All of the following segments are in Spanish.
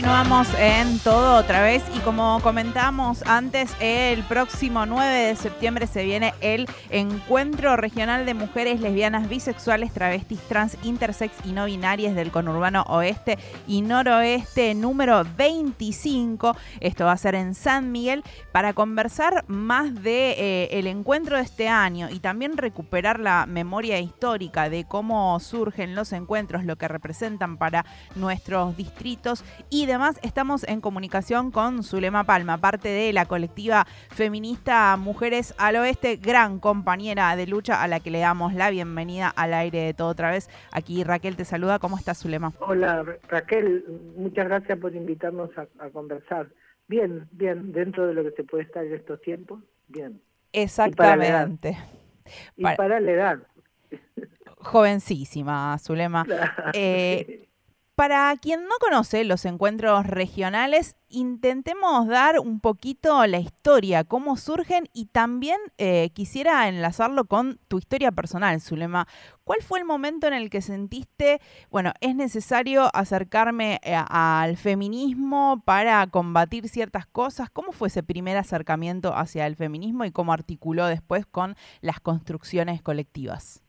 Continuamos en todo otra vez y como comentamos antes, el próximo 9 de septiembre se viene el Encuentro Regional de Mujeres Lesbianas, Bisexuales, Travestis, Trans, Intersex y No Binarias del Conurbano Oeste y Noroeste número 25. Esto va a ser en San Miguel para conversar más de eh, el encuentro de este año y también recuperar la memoria histórica de cómo surgen los encuentros, lo que representan para nuestros distritos y demás. Estamos en comunicación con Zulema Palma, parte de la colectiva feminista Mujeres al Oeste, gran compañera de lucha a la que le damos la bienvenida al aire de todo otra vez. Aquí Raquel te saluda. ¿Cómo estás, Zulema? Hola, Raquel. Muchas gracias por invitarnos a, conversar. Bien, bien, dentro de lo que se puede estar en estos tiempos, bien. Exactamente. Y para la edad. Jovencísima, Zulema. Eh, para quien no conoce los encuentros regionales, intentemos dar un poquito la historia, cómo surgen y también eh, quisiera enlazarlo con tu historia personal, Zulema. ¿Cuál fue el momento en el que sentiste, bueno, es necesario acercarme eh, al feminismo para combatir ciertas cosas? ¿Cómo fue ese primer acercamiento hacia el feminismo y cómo articuló después con las construcciones colectivas?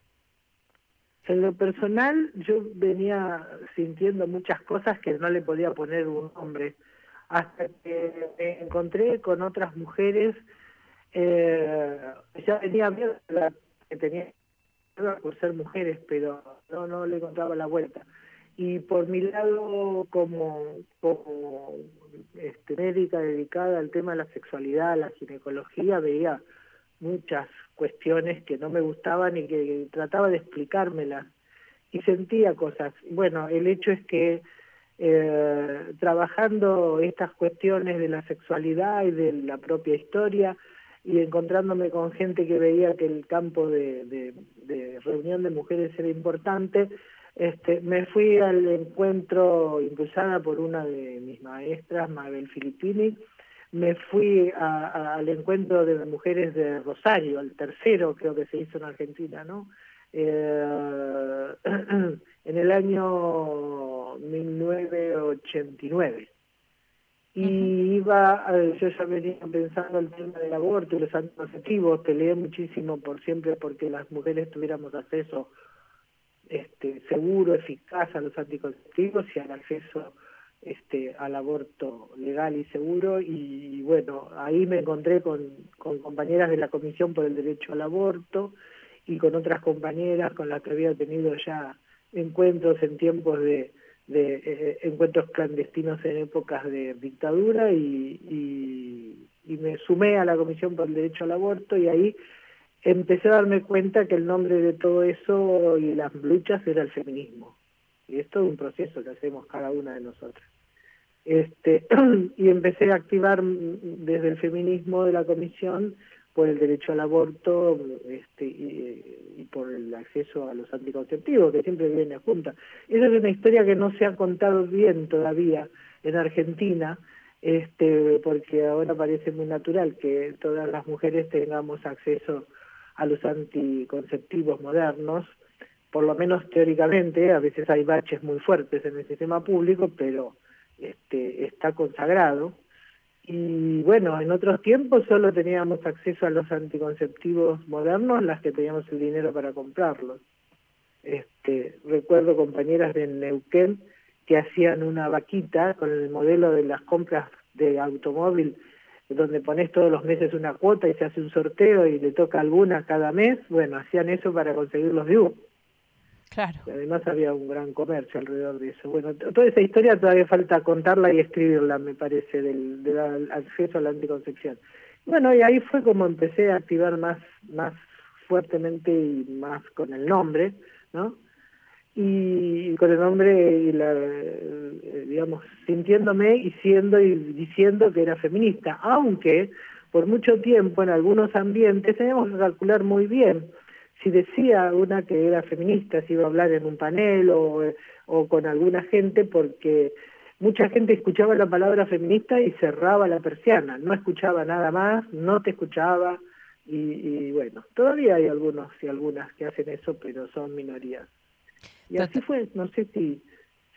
En lo personal, yo venía sintiendo muchas cosas que no le podía poner un nombre, hasta que me encontré con otras mujeres, eh, ya venía bien que tenía por ser mujeres, pero no, no le encontraba la vuelta. Y por mi lado, como, como este, médica dedicada al tema de la sexualidad, la ginecología, veía muchas cuestiones que no me gustaban y que trataba de explicármelas y sentía cosas. Bueno, el hecho es que eh, trabajando estas cuestiones de la sexualidad y de la propia historia y encontrándome con gente que veía que el campo de, reunión de mujeres era importante, este, me fui al encuentro impulsada por una de mis maestras, Mabel Filippini, me fui al encuentro de mujeres de Rosario, al tercero creo que se hizo en Argentina, ¿no? Eh, en el año 1989. Y iba, yo ya venía pensando el tema del aborto y los anticonceptivos, peleé muchísimo por siempre porque las mujeres tuviéramos acceso este, seguro, eficaz a los anticonceptivos y al acceso este, al aborto legal y seguro y, bueno, ahí me encontré con, compañeras de la Comisión por el Derecho al Aborto y con otras compañeras con las que había tenido ya encuentros en tiempos de, eh, encuentros clandestinos en épocas de dictadura y, y, y me sumé a la Comisión por el Derecho al Aborto y ahí empecé a darme cuenta que el nombre de todo eso y las luchas era el feminismo. Y es todo un proceso que hacemos cada una de nosotras. Este, y empecé a activar desde el feminismo de la comisión por el derecho al aborto este, y, por el acceso a los anticonceptivos, que siempre viene junta. Esa es una historia que no se ha contado bien todavía en Argentina, este, porque ahora parece muy natural que todas las mujeres tengamos acceso a los anticonceptivos modernos, por lo menos teóricamente, a veces hay baches muy fuertes en el sistema público, pero este, está consagrado. Y bueno, en otros tiempos solo teníamos acceso a los anticonceptivos modernos, las que teníamos el dinero para comprarlos. Este, recuerdo compañeras de Neuquén que hacían una vaquita con el modelo de las compras de automóvil, donde pones todos los meses una cuota y se hace un sorteo y le toca alguna cada mes. Bueno, hacían eso para conseguir los DIU. Claro. además había un gran comercio alrededor de eso. Bueno, toda esa historia todavía falta contarla y escribirla, me parece, del, del acceso a la anticoncepción. Bueno, y ahí fue como empecé a activar más, más fuertemente y más con el nombre, ¿no? Y, con el nombre, y la, eh, digamos, sintiéndome y siendo y diciendo que era feminista, aunque por mucho tiempo en algunos ambientes teníamos que calcular muy bien si decía una que era feminista, si iba a hablar en un panel o, o con alguna gente, porque mucha gente escuchaba la palabra feminista y cerraba la persiana, no escuchaba nada más, no te escuchaba, y, y bueno, todavía hay algunos y algunas que hacen eso, pero son minorías. Y así fue, no sé si,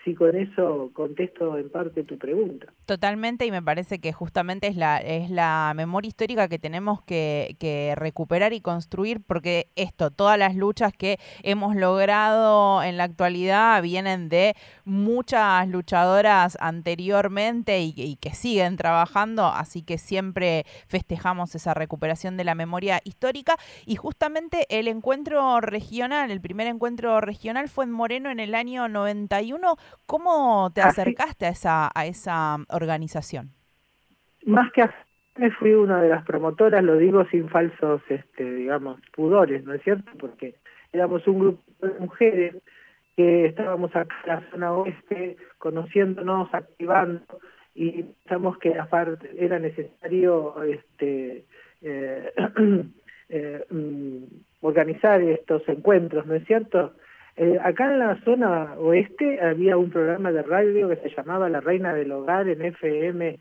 si con eso contesto en parte tu pregunta. Totalmente, y me parece que justamente es la, es la memoria histórica que tenemos que, que, recuperar y construir, porque esto, todas las luchas que hemos logrado en la actualidad vienen de muchas luchadoras anteriormente y, y que siguen trabajando, así que siempre festejamos esa recuperación de la memoria histórica. Y justamente el encuentro regional, el primer encuentro regional fue en Moreno en el año 91 ¿Cómo te acercaste a esa, a esa organización? Más que me fui una de las promotoras, lo digo sin falsos, este, digamos, pudores, ¿no es cierto? Porque éramos un grupo de mujeres que estábamos acá en la zona oeste, conociéndonos, activando, y pensamos que era necesario este, eh, eh, mm, organizar estos encuentros, ¿no es cierto? Eh, acá en la zona oeste había un programa de radio que se llamaba La Reina del Hogar en FM,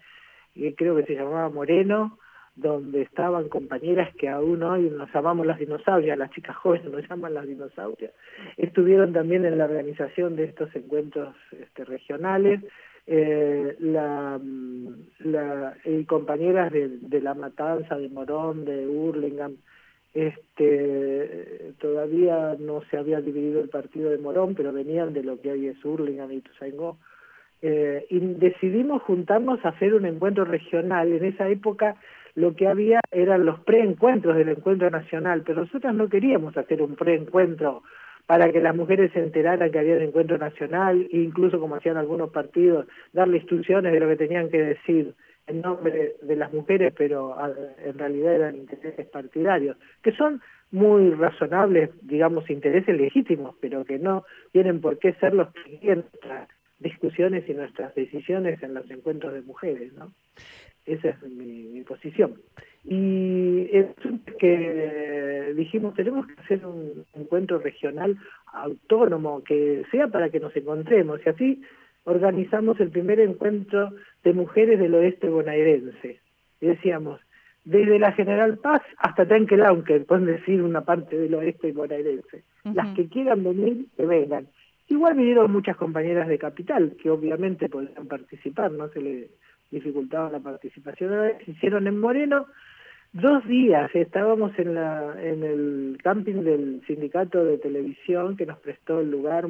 y creo que se llamaba Moreno, donde estaban compañeras que aún hoy nos llamamos las dinosaurias, las chicas jóvenes nos llaman las dinosaurias, estuvieron también en la organización de estos encuentros este, regionales, eh, la, la, y compañeras de, de La Matanza, de Morón, de Hurlingham, este, todavía no se había dividido el partido de Morón, pero venían de lo que hoy es Hurlingham y Ituzaingó. Eh, y decidimos juntarnos a hacer un encuentro regional. En esa época lo que había eran los preencuentros del encuentro nacional, pero nosotros no queríamos hacer un preencuentro para que las mujeres se enteraran que había un encuentro nacional, e incluso como hacían algunos partidos, darle instrucciones de lo que tenían que decir en nombre de las mujeres, pero en realidad eran intereses partidarios, que son muy razonables, digamos, intereses legítimos, pero que no tienen por qué ser los que guían nuestras discusiones y nuestras decisiones en los encuentros de mujeres, ¿no? Esa es mi, posición. Y es que dijimos, tenemos que hacer un encuentro regional autónomo, que sea para que nos encontremos, y así organizamos el primer encuentro de mujeres del oeste bonaerense. Y decíamos, desde la General Paz hasta Tanquelau, que pueden decir una parte del oeste bonaerense. Las que quieran venir, que vengan. Igual vinieron muchas compañeras de Capital, que obviamente podían participar, no se les dificultaba la participación. Se hicieron en Moreno dos días, estábamos en, la, en el camping del sindicato de televisión que nos prestó el lugar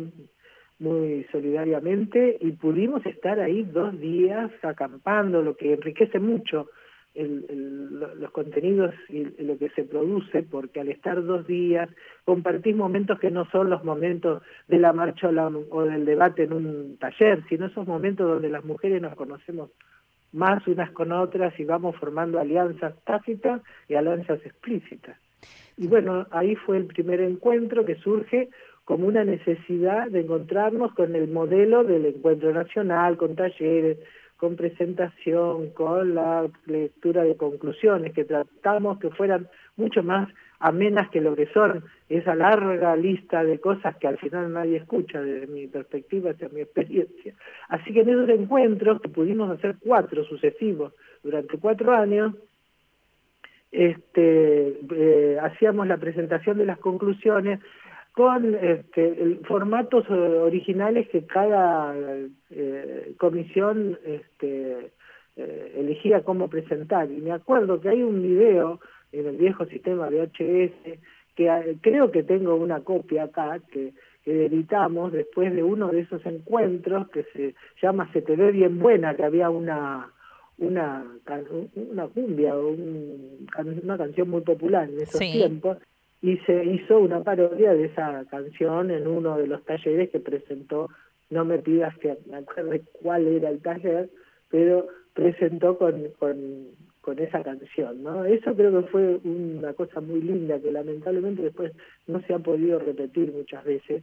muy solidariamente y pudimos estar ahí dos días acampando, lo que enriquece mucho los contenidos y lo que se produce, porque al estar dos días compartís momentos que no son los momentos de la marcha o, del debate en un taller, sino esos momentos donde las mujeres nos conocemos más unas con otras y vamos formando alianzas tácitas y alianzas explícitas. Y bueno, ahí fue el primer encuentro que surge como una necesidad de encontrarnos con el modelo del encuentro nacional, con talleres, con presentación, con la lectura de conclusiones, que tratamos que fueran mucho más amenas que lo que son esa larga lista de cosas que al final nadie escucha desde mi perspectiva, desde mi experiencia. Así que en esos encuentros, que pudimos hacer cuatro sucesivos durante cuatro años, este, eh, hacíamos la presentación de las conclusiones con este, formatos eh, originales que cada eh, comisión este, eh, elegía cómo presentar. Y me acuerdo que hay un video en el viejo sistema VHS, que creo que tengo una copia acá, que, editamos después de uno de esos encuentros que se llama Se te ve bien buena, que había una una una cumbia o una canción muy popular en esos tiempos y se hizo una parodia de esa canción en uno de los talleres que presentó, no me pidas que me acuerde cuál era el taller, pero presentó con, con, con esa canción, ¿no? Eso creo que fue una cosa muy linda que lamentablemente después no se ha podido repetir muchas veces,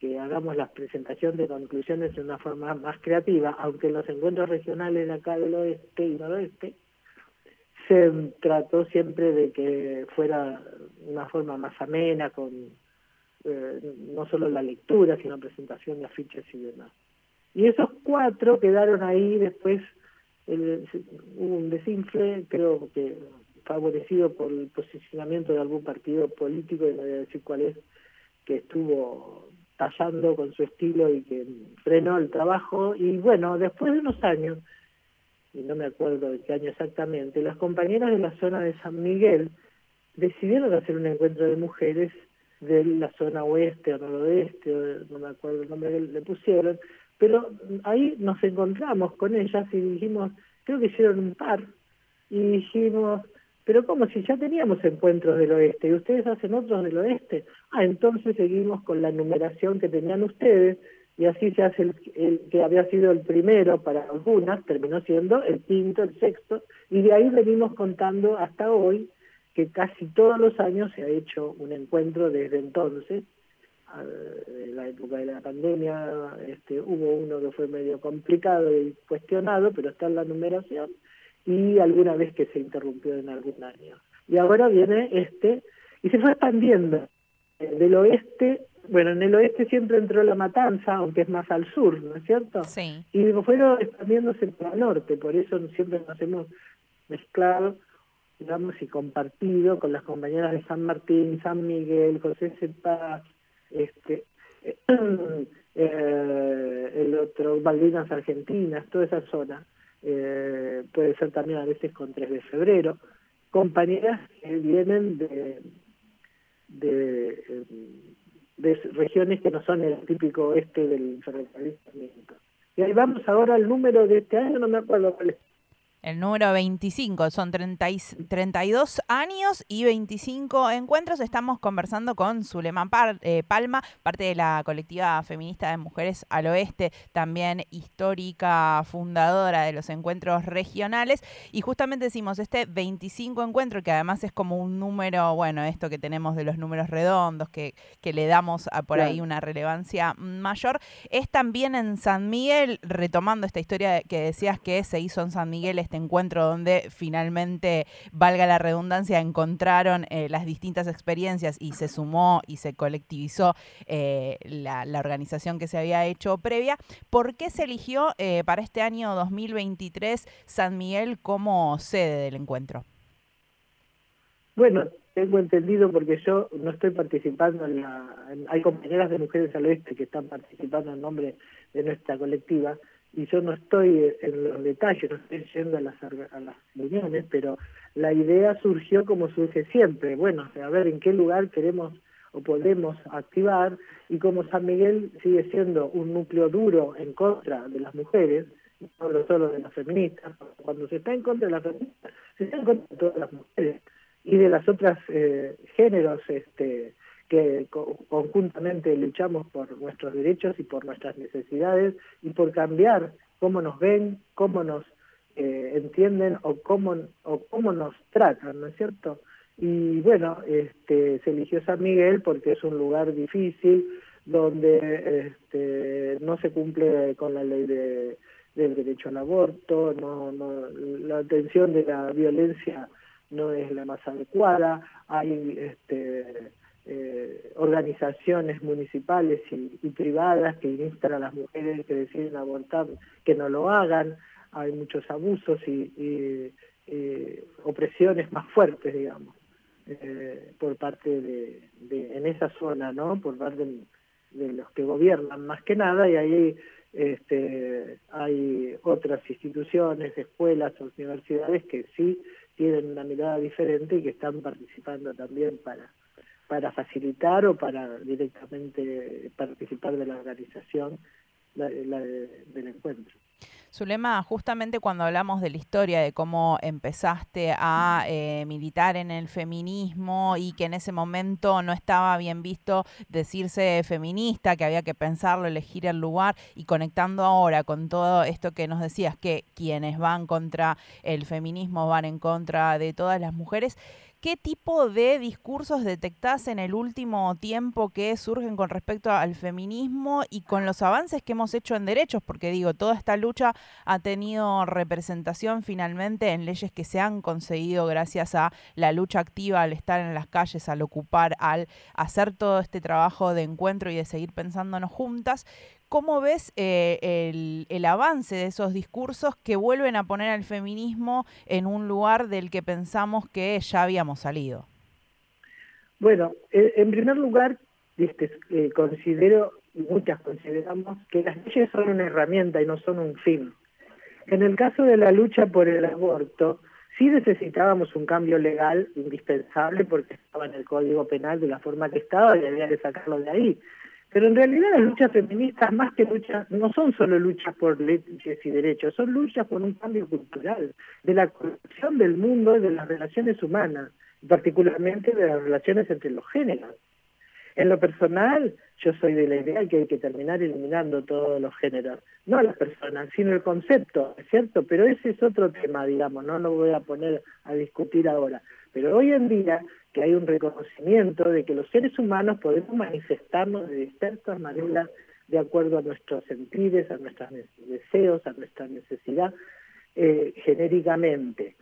que hagamos la presentación de conclusiones de una forma más creativa, aunque los encuentros regionales acá del oeste y noroeste se trató siempre de que fuera una forma más amena, con eh, no solo la lectura, sino presentación de afiches y demás. Y esos cuatro quedaron ahí después, hubo un desinfle, creo que favorecido por el posicionamiento de algún partido político, y no voy a decir cuál es, que estuvo avasallando con su estilo y que frenó el trabajo. Y bueno, después de unos años, y no me acuerdo de qué año exactamente, las compañeras de la zona de San Miguel decidieron hacer un encuentro de mujeres de la zona oeste o noroeste, no me acuerdo el nombre que le pusieron, pero ahí nos encontramos con ellas y dijimos, creo que hicieron un par, y dijimos, pero como si ya teníamos encuentros del oeste y ustedes hacen otros del oeste, ah, entonces seguimos con la numeración que tenían ustedes y así se hace el, que había sido el primero para algunas, terminó siendo el quinto, el sexto, y de ahí venimos contando hasta hoy que casi todos los años se ha hecho un encuentro desde entonces, en la época de la pandemia este, hubo uno que fue medio complicado y cuestionado, pero está en la numeración, y alguna vez que se interrumpió en algún año. Y ahora viene este, y se fue expandiendo. Del oeste, bueno, en el oeste siempre entró la matanza, aunque es más al sur, ¿no es cierto? Sí. Y fueron expandiéndose para el norte, por eso siempre nos hemos mezclado, digamos, y compartido con las compañeras de San Martín, San Miguel, José Cepaz, este, eh, el otro, Malvinas Argentinas, toda esa zona eh, puede ser también a veces con 3 de febrero, compañeras que vienen de, de, de regiones que no son el típico este del ferrocarril. Y ahí vamos ahora al número de este año, no me acuerdo cuál es el número 25. Son 30 32 años y 25 encuentros. Estamos conversando con Zulema eh, Palma, parte de la colectiva feminista de Mujeres al Oeste, también histórica fundadora de los encuentros regionales. Y justamente decimos, este 25 encuentro, que además es como un número, bueno, esto que tenemos de los números redondos, que, que le damos a por ahí una relevancia mayor, es también en San Miguel, retomando esta historia que decías que se hizo en San Miguel este encuentro donde finalmente, valga la redundancia, encontraron eh, las distintas experiencias y se sumó y se colectivizó eh, la, organización que se había hecho previa. ¿Por qué se eligió eh, para este año 2023 San Miguel como sede del encuentro? Bueno, tengo entendido porque yo no estoy participando en la... hay compañeras de Mujeres al Oeste que están participando en nombre de nuestra colectiva y yo no estoy en los detalles, no estoy yendo a las, a las reuniones, pero la idea surgió como surge siempre, bueno, a ver en qué lugar queremos o podemos activar, y como San Miguel sigue siendo un núcleo duro en contra de las mujeres, no solo de las feministas, cuando se está en contra de las feministas, se está en contra de todas las mujeres y de las otras eh, géneros este, que conjuntamente luchamos por nuestros derechos y por nuestras necesidades y por cambiar cómo nos ven, cómo nos eh, entienden o cómo, o cómo nos tratan, ¿no es cierto? Y bueno, este, se eligió San Miguel porque es un lugar difícil, donde este, no se cumple con la ley de, del derecho al aborto, la atención de la violencia no es la más adecuada, hay este, eh, organizaciones municipales y, privadas que instan a las mujeres que deciden abortar que no lo hagan, hay muchos abusos y, opresiones más fuertes, digamos, eh, por parte de, en esa zona, ¿no? Por parte de, los que gobiernan más que nada y ahí este, hay otras instituciones, escuelas, universidades que sí tienen una mirada diferente y que están participando también para para facilitar o para directamente participar de la organización del encuentro. Zulema, justamente cuando hablamos de la historia, de cómo empezaste a eh, militar en el feminismo y que en ese momento no estaba bien visto decirse feminista, que había que pensarlo, elegir el lugar y conectando ahora con todo esto que nos decías, que quienes van contra el feminismo van en contra de todas las mujeres, ¿Qué tipo de discursos detectás en el último tiempo que surgen con respecto al feminismo y con los avances que hemos hecho en derechos? Porque digo, toda esta lucha ha tenido representación finalmente en leyes que se han conseguido gracias a la lucha activa, al estar en las calles, al ocupar, al hacer todo este trabajo de encuentro y de seguir pensándonos juntas. ¿Cómo ves eh, el, avance de esos discursos que vuelven a poner al feminismo en un lugar del que pensamos que ya habíamos salido? Bueno, en primer lugar, este, eh, considero y muchas consideramos que las leyes son una herramienta y no son un fin. En el caso de la lucha por el aborto, sí necesitábamos un cambio legal indispensable porque estaba en el Código Penal de la forma que estaba y había que sacarlo de ahí. Pero en realidad las luchas feministas, más que luchas, no son solo luchas por leyes y derechos, son luchas por un cambio cultural, de la corrupción del mundo y de las relaciones humanas, particularmente de las relaciones entre los géneros. En lo personal, yo soy de la idea que hay que terminar eliminando todos los géneros, no las personas, sino el concepto, ¿es cierto? Pero ese es otro tema, digamos, no lo voy a poner a discutir ahora. Pero hoy en día que hay un reconocimiento de que los seres humanos podemos manifestarnos de distintas maneras de acuerdo a nuestros sentidos, a nuestros deseos, a nuestra necesidad, eh, genéricamente.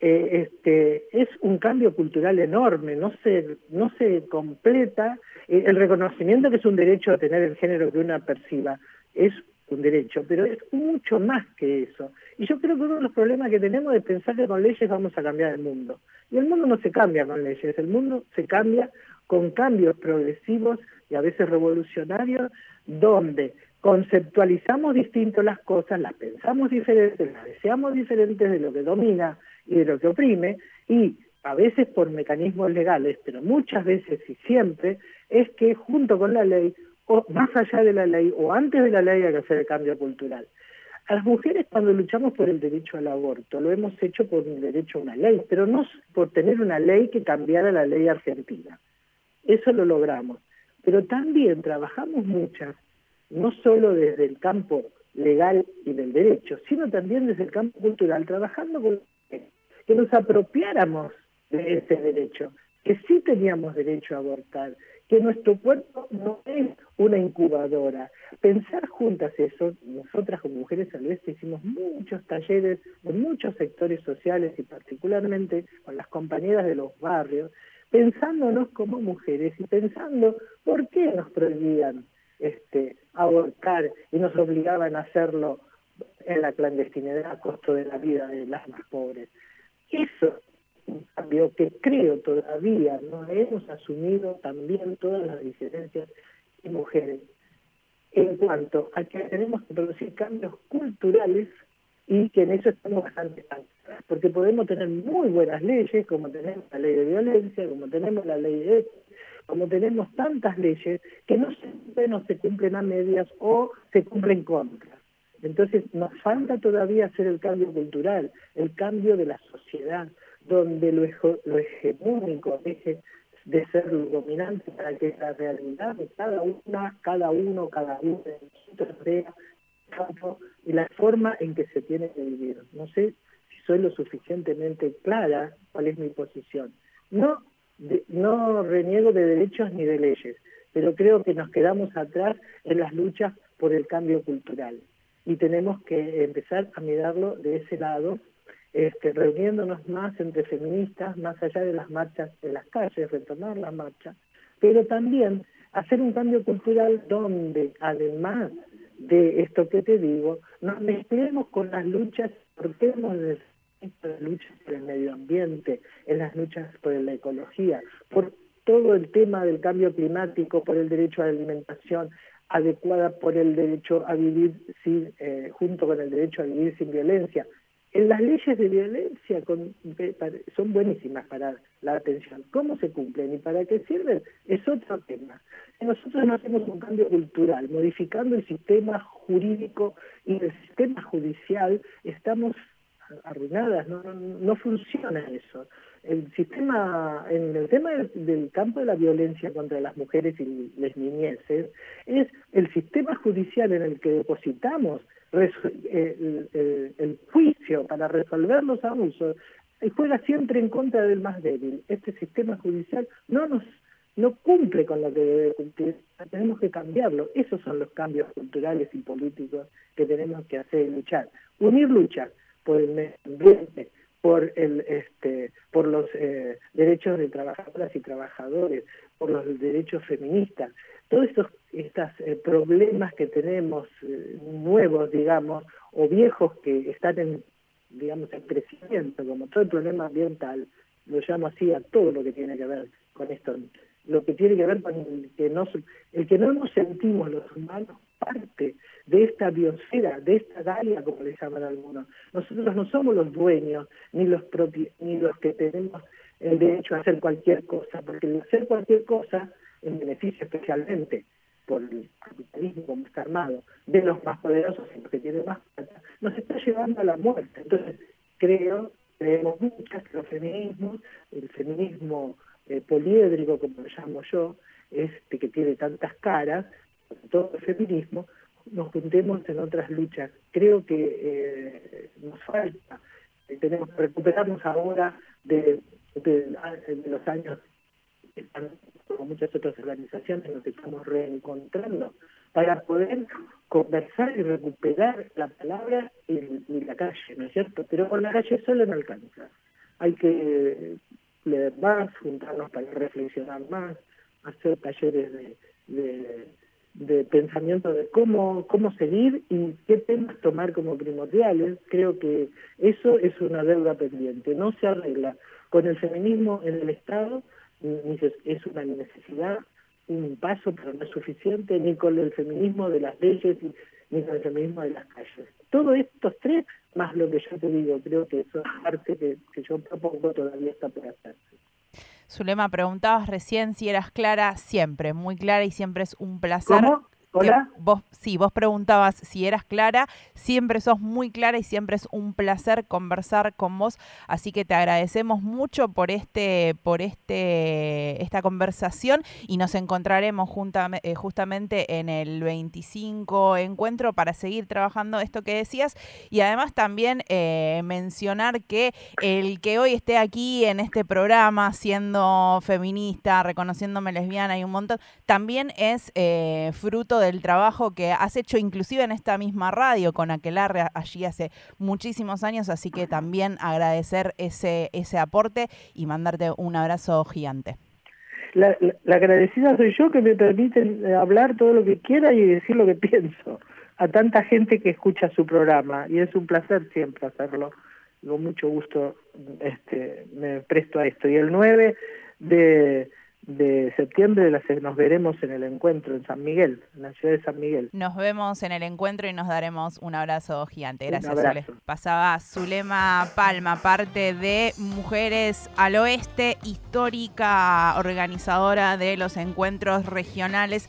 Eh, este, es un cambio cultural enorme, no se, no se completa, eh, el reconocimiento que es un derecho a tener el género que una perciba es un derecho, pero es mucho más que eso. Y yo creo que uno de los problemas que tenemos es pensar que con leyes vamos a cambiar el mundo. Y el mundo no se cambia con leyes, el mundo se cambia con cambios progresivos y a veces revolucionarios, donde conceptualizamos distinto las cosas, las pensamos diferentes, las deseamos diferentes de lo que domina y de lo que oprime, y a veces por mecanismos legales, pero muchas veces y siempre, es que junto con la ley, o más allá de la ley, o antes de la ley hay que hacer el cambio cultural. A las mujeres cuando luchamos por el derecho al aborto, lo hemos hecho por el derecho a una ley, pero no por tener una ley que cambiara la ley argentina. Eso lo logramos. Pero también trabajamos muchas, no solo desde el campo legal y del derecho, sino también desde el campo cultural, trabajando con que nos apropiáramos de ese derecho, que sí teníamos derecho a abortar, que nuestro cuerpo no es una incubadora. Pensar juntas eso, nosotras como mujeres al vez hicimos muchos talleres en muchos sectores sociales y particularmente con las compañeras de los barrios, pensándonos como mujeres y pensando por qué nos prohibían este, abortar y nos obligaban a hacerlo en la clandestinidad a costo de la vida de las más pobres. Eso un cambio que creo todavía no hemos asumido también todas las diferencias y mujeres. En cuanto a que tenemos que producir cambios culturales y que en eso estamos bastante avanzados, porque podemos tener muy buenas leyes, como tenemos la ley de violencia, como tenemos la ley de como tenemos tantas leyes que no se, no se cumplen a medias o se cumplen contra. Entonces nos falta todavía hacer el cambio cultural, el cambio de la sociedad, donde lo, lo hegemónico deje de ser lo dominante para que la realidad de cada una, cada uno, cada uno de nosotros vea campo y la forma en que se tiene que vivir. No sé si soy lo suficientemente clara cuál es mi posición. No, no reniego de derechos ni de leyes, pero creo que nos quedamos atrás en las luchas por el cambio cultural y tenemos que empezar a mirarlo de ese lado este, reuniéndonos más entre feministas, más allá de las marchas en las calles, retomar la marcha, pero también hacer un cambio cultural donde, además de esto que te digo, nos mezclemos con las luchas, porque hemos de las luchas por el medio ambiente, en las luchas por la ecología, por todo el tema del cambio climático, por el derecho a la alimentación adecuada, por el derecho a vivir sin, eh, junto con el derecho a vivir sin violencia, en las leyes de violencia son buenísimas para la atención. ¿Cómo se cumplen y para qué sirven? Es otro tema. Nosotros no hacemos un cambio cultural, modificando el sistema jurídico y el sistema judicial, estamos arruinadas, no, no, funciona eso. El sistema, en el tema del, campo de la violencia contra las mujeres y las niñeces, es el sistema judicial en el que depositamos el, juicio para resolver los abusos juega siempre en contra del más débil. Este sistema judicial no nos no cumple con lo que debe cumplir, tenemos que cambiarlo. Esos son los cambios culturales y políticos que tenemos que hacer y luchar. Unir lucha por el medio ambiente, por el este por los eh, derechos de trabajadoras y trabajadores, por los derechos feministas, todos estos eh, problemas que tenemos eh, nuevos, digamos, o viejos que están en, digamos, en crecimiento, como todo el problema ambiental, lo llamo así a todo lo que tiene que ver con esto lo que tiene que ver con el que no, el que no nos sentimos los humanos parte de esta biosfera, de esta Gaia, como le llaman algunos. Nosotros no somos los dueños, ni los propios, ni los que tenemos el derecho a hacer cualquier cosa, porque el hacer cualquier cosa, en beneficio especialmente por el capitalismo como está armado, de los más poderosos y los que tienen más plata, nos está llevando a la muerte. Entonces, creo, creemos muchas que los feminismos, el feminismo eh, poliédrico, como lo llamo yo, este que tiene tantas caras, todo el feminismo, nos juntemos en otras luchas. Creo que eh, nos falta, eh, tenemos que recuperarnos ahora de, los años, como muchas otras organizaciones, nos estamos reencontrando para poder conversar y recuperar la palabra en, la calle, ¿no es cierto? Pero con la calle solo no alcanza. Hay que leer más, juntarnos para reflexionar más, hacer talleres de de pensamiento de cómo, cómo seguir y qué temas tomar como primordiales, creo que eso es una deuda pendiente, no se arregla con el feminismo en el Estado, ni es una necesidad, un paso, pero no es suficiente, ni con el feminismo de las leyes, ni con el feminismo de las calles. Todos estos tres, más lo que yo te digo, creo que eso es parte que, que yo propongo todavía está por hacerse. Zulema, preguntabas recién si eras clara, siempre, muy clara y siempre es un placer. Hola. Vos, sí, vos preguntabas si eras clara, siempre sos muy clara y siempre es un placer conversar con vos, así que te agradecemos mucho por este, por este, esta conversación y nos encontraremos eh, justamente en el 25 encuentro para seguir trabajando esto que decías. Y además también eh, mencionar que el que hoy esté aquí en este programa siendo feminista, reconociéndome lesbiana y un montón, también es eh, fruto del trabajo que has hecho inclusive en esta misma radio con Aquelarre allí hace muchísimos años, así que también agradecer ese, ese aporte y mandarte un abrazo gigante. La, agradecida soy yo que me permiten eh, hablar todo lo que quiera y decir lo que pienso a tanta gente que escucha su programa y es un placer siempre hacerlo. Con mucho gusto este, me presto a esto. Y el 9 de de septiembre nos veremos en el encuentro en San Miguel, en la ciudad de San Miguel. Nos vemos en el encuentro y nos daremos un abrazo gigante. Gracias, Zule. Pasaba Zulema Palma, parte de Mujeres al Oeste, histórica organizadora de los encuentros regionales